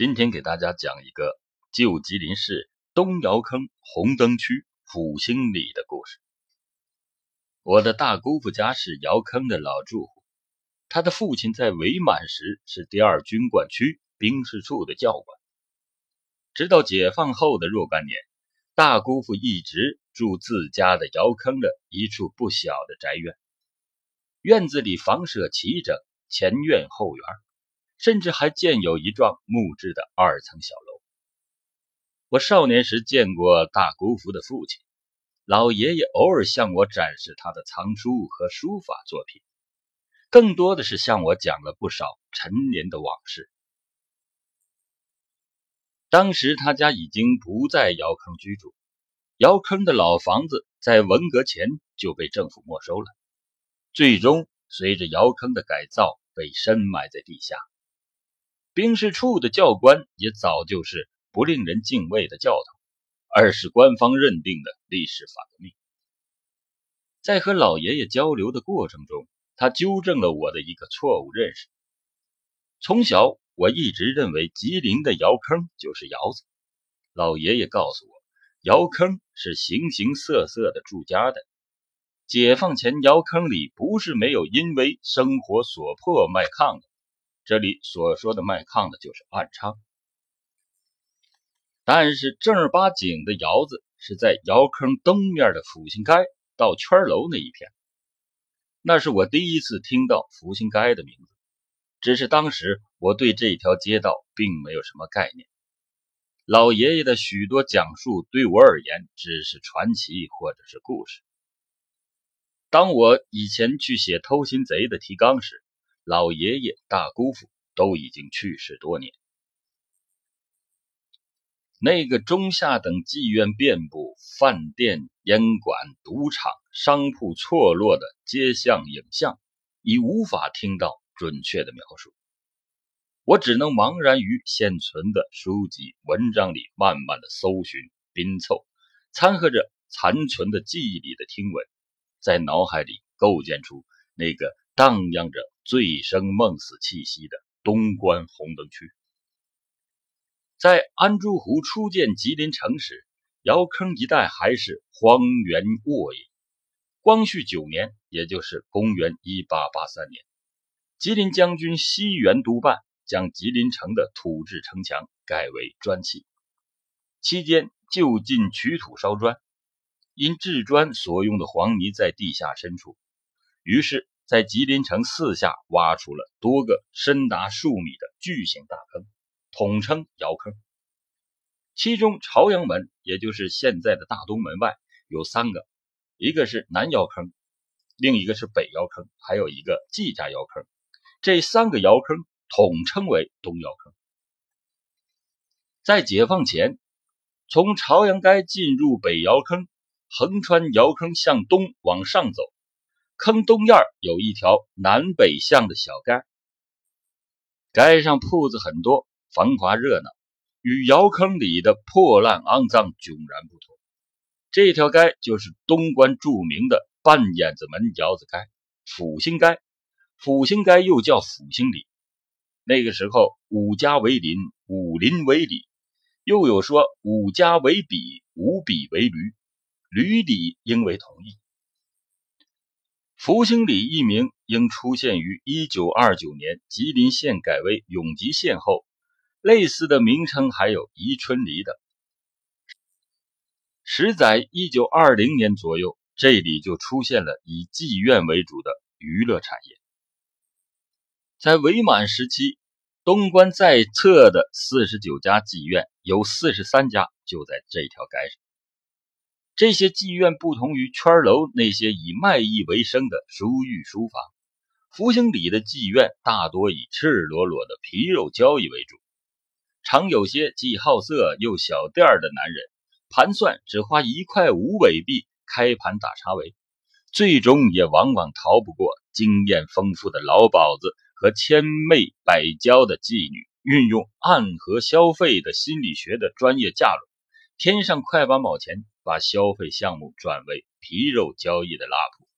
今天给大家讲一个旧吉林市东窑坑红灯区复兴里的故事。我的大姑父家是窑坑的老住户，他的父亲在伪满时是第二军管区兵事处的教官。直到解放后的若干年，大姑父一直住自家的窑坑的一处不小的宅院，院子里房舍齐整，前院后园。甚至还建有一幢木质的二层小楼。我少年时见过大姑父的父亲，老爷爷偶尔向我展示他的藏书和书法作品，更多的是向我讲了不少陈年的往事。当时他家已经不在窑坑居住，窑坑的老房子在文革前就被政府没收了，最终随着窑坑的改造被深埋在地下。兵士处的教官也早就是不令人敬畏的教头，而是官方认定的历史法革命。在和老爷爷交流的过程中，他纠正了我的一个错误认识。从小我一直认为吉林的窑坑就是窑子，老爷爷告诉我，窑坑是形形色色的住家的。解放前窑坑里不是没有因为生活所迫卖炕的。这里所说的卖炕的就是暗娼，但是正儿八经的窑子是在窑坑东面的福兴街到圈楼那一片。那是我第一次听到福兴街的名字，只是当时我对这条街道并没有什么概念。老爷爷的许多讲述对我而言只是传奇或者是故事。当我以前去写偷心贼的提纲时，老爷爷、大姑父都已经去世多年。那个中下等妓院遍布、饭店、烟馆、赌场、商铺错落的街巷影像，已无法听到准确的描述。我只能茫然于现存的书籍、文章里，慢慢的搜寻、拼凑，掺和着残存的记忆里的听闻，在脑海里构建出那个荡漾着。醉生梦死气息的东关红灯区，在安珠湖初建吉林城时，窑坑一带还是荒原沃野。光绪九年，也就是公元一八八三年，吉林将军西园督办将吉林城的土质城墙改为砖砌，期间就近取土烧砖，因制砖所用的黄泥在地下深处，于是。在吉林城四下挖出了多个深达数米的巨型大坑，统称窑坑。其中朝阳门，也就是现在的大东门外有三个，一个是南窑坑，另一个是北窑坑，还有一个季家窑坑。这三个窑坑统称为东窑坑。在解放前，从朝阳街进入北窑坑，横穿窑坑向东往上走。坑东院有一条南北向的小街，街上铺子很多，繁华热闹，与窑坑里的破烂肮脏迥然不同。这条街就是东关著名的半眼子门窑子街，阜兴街。阜兴街又叫阜兴里。那个时候，五家为邻，五邻为里，又有说五家为比，五比为驴，驴里应为同义。福兴里一名应出现于一九二九年吉林县改为永吉县后，类似的名称还有宜春里等。时在一九二零年左右，这里就出现了以妓院为主的娱乐产业。在伪满时期，东关在册的四十九家妓院，有四十三家就在这条街上。这些妓院不同于圈楼那些以卖艺为生的书寓书房，福兴里的妓院大多以赤裸裸的皮肉交易为主，常有些既好色又小店的男人，盘算只花一块五伪币开盘打茶围，最终也往往逃不过经验丰富的老鸨子和千媚百娇的妓女运用暗合消费的心理学的专业架论，添上快八毛钱。把消费项目转为皮肉交易的拉普。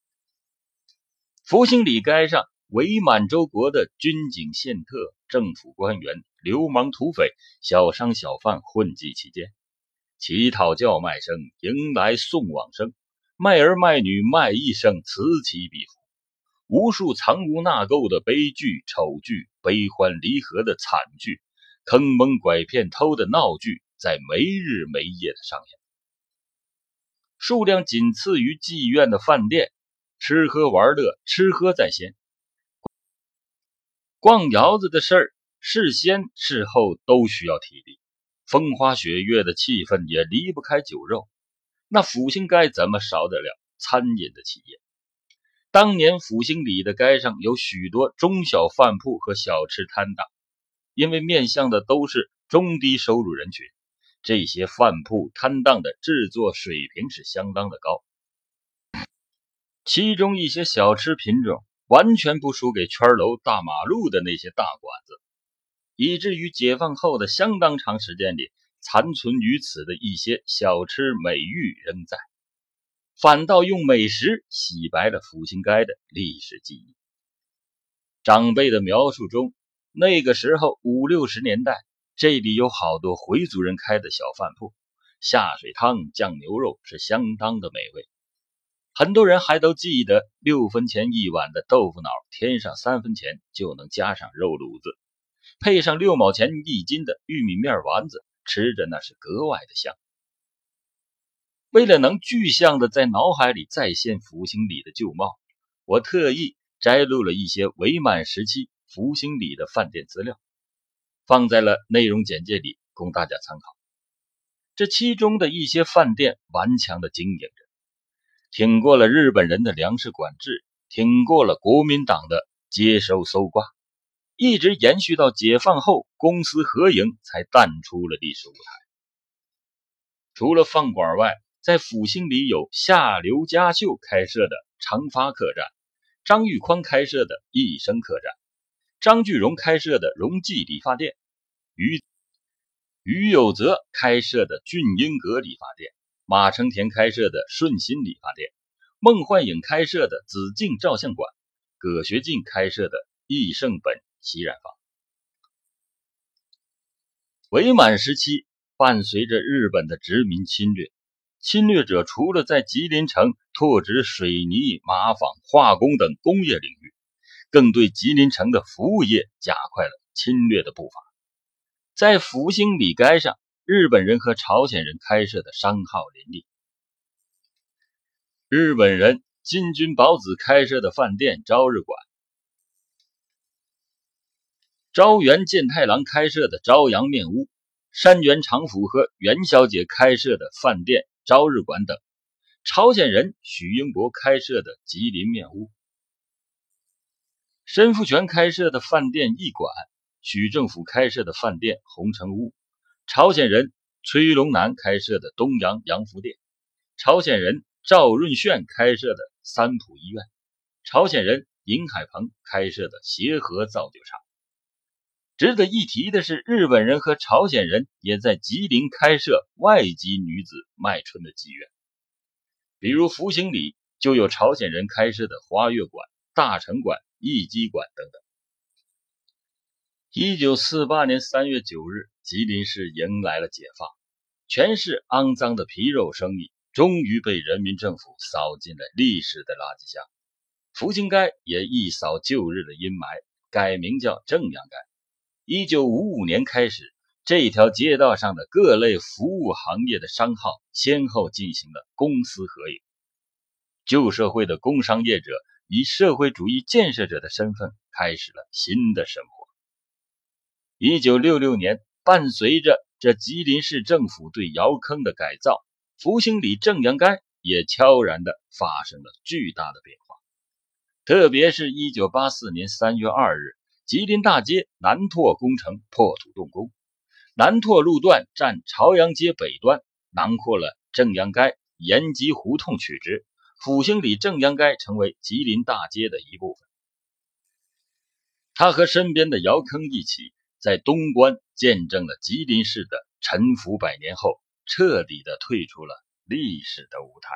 福兴里街上，伪满洲国的军警、宪特、政府官员流氓土匪、小商小贩混迹其间，乞讨叫卖声迎来送往声，卖儿卖女卖艺声此起彼伏，无数藏污纳垢的悲剧、丑剧、悲欢离合的惨剧、坑蒙拐骗偷的闹剧，在没日没夜的上演。数量仅次于妓院的饭店，吃喝玩乐，吃喝在先。逛窑子的事儿，事先事后都需要体力，风花雪月的气氛也离不开酒肉。那福兴该怎么少得了餐饮的企业？当年福兴里的街上有许多中小饭铺和小吃摊档，因为面向的都是中低收入人群，这些饭铺摊档的制作水平是相当的高。其中一些小吃品种。完全不输给圈楼大马路的那些大馆子，以至于解放后的相当长时间里，残存于此的一些小吃美誉仍在，反倒用美食洗白了福兴街的历史记忆。长辈的描述中，那个时候五六十年代，这里有好多回族人开的小饭铺，下水汤、酱牛肉是相当的美味。很多人还都记得六分钱一碗的豆腐脑，添上三分钱就能加上肉卤子，配上六毛钱一斤的玉米面丸子，吃着那是格外的香。为了能具象的在脑海里再现福兴里的旧貌，我特意摘录了一些伪满时期福兴里的饭店资料，放在了内容简介里供大家参考。这其中的一些饭店顽强的经营着。挺过了日本人的粮食管制，挺过了国民党的接收搜刮，一直延续到解放后，公私合营才淡出了历史舞台。除了饭馆外，在阜兴里有夏刘家秀开设的长发客栈，张玉宽开设的一生客栈，张巨荣开设的荣记理发店，于于有泽开设的俊英阁理发店。马成田开设的顺心理发店，孟焕颖开设的紫镜照相馆，葛学进开设的益盛本洗染坊。伪满时期，伴随着日本的殖民侵略，侵略者除了在吉林城拓殖水泥、麻纺、化工等工业领域，更对吉林城的服务业加快了侵略的步伐。在福兴里街上。日本人和朝鲜人开设的商号林立。日本人金军宝子开设的饭店朝日馆，朝元健太郎开设的朝阳面屋，山原长府和袁小姐开设的饭店朝日馆等，朝鲜人许英博开设的吉林面屋，申福全开设的饭店驿馆，许政府开设的饭店红城屋。朝鲜人崔龙南开设的东阳洋服店，朝鲜人赵润炫开设的三浦医院，朝鲜人尹海鹏开设的协和造酒厂。值得一提的是，日本人和朝鲜人也在吉林开设外籍女子卖春的妓院，比如福兴里就有朝鲜人开设的花月馆、大成馆、义基馆等等。一九四八年三月九日。吉林市迎来了解放，全市肮脏的皮肉生意终于被人民政府扫进了历史的垃圾箱。福兴街也一扫旧日的阴霾，改名叫正阳街。一九五五年开始，这条街道上的各类服务行业的商号先后进行了公私合营。旧社会的工商业者以社会主义建设者的身份，开始了新的生活。一九六六年。伴随着这吉林市政府对窑坑的改造，福兴里正阳街也悄然的发生了巨大的变化。特别是一九八四年三月二日，吉林大街南拓工程破土动工，南拓路段占朝阳街北端，囊括了正阳街延吉胡同取直，普兴里正应该成为吉林大街的一部分。他和身边的姚坑一起。在东关见证了吉林市的沉浮百年后，彻底的退出了历史的舞台。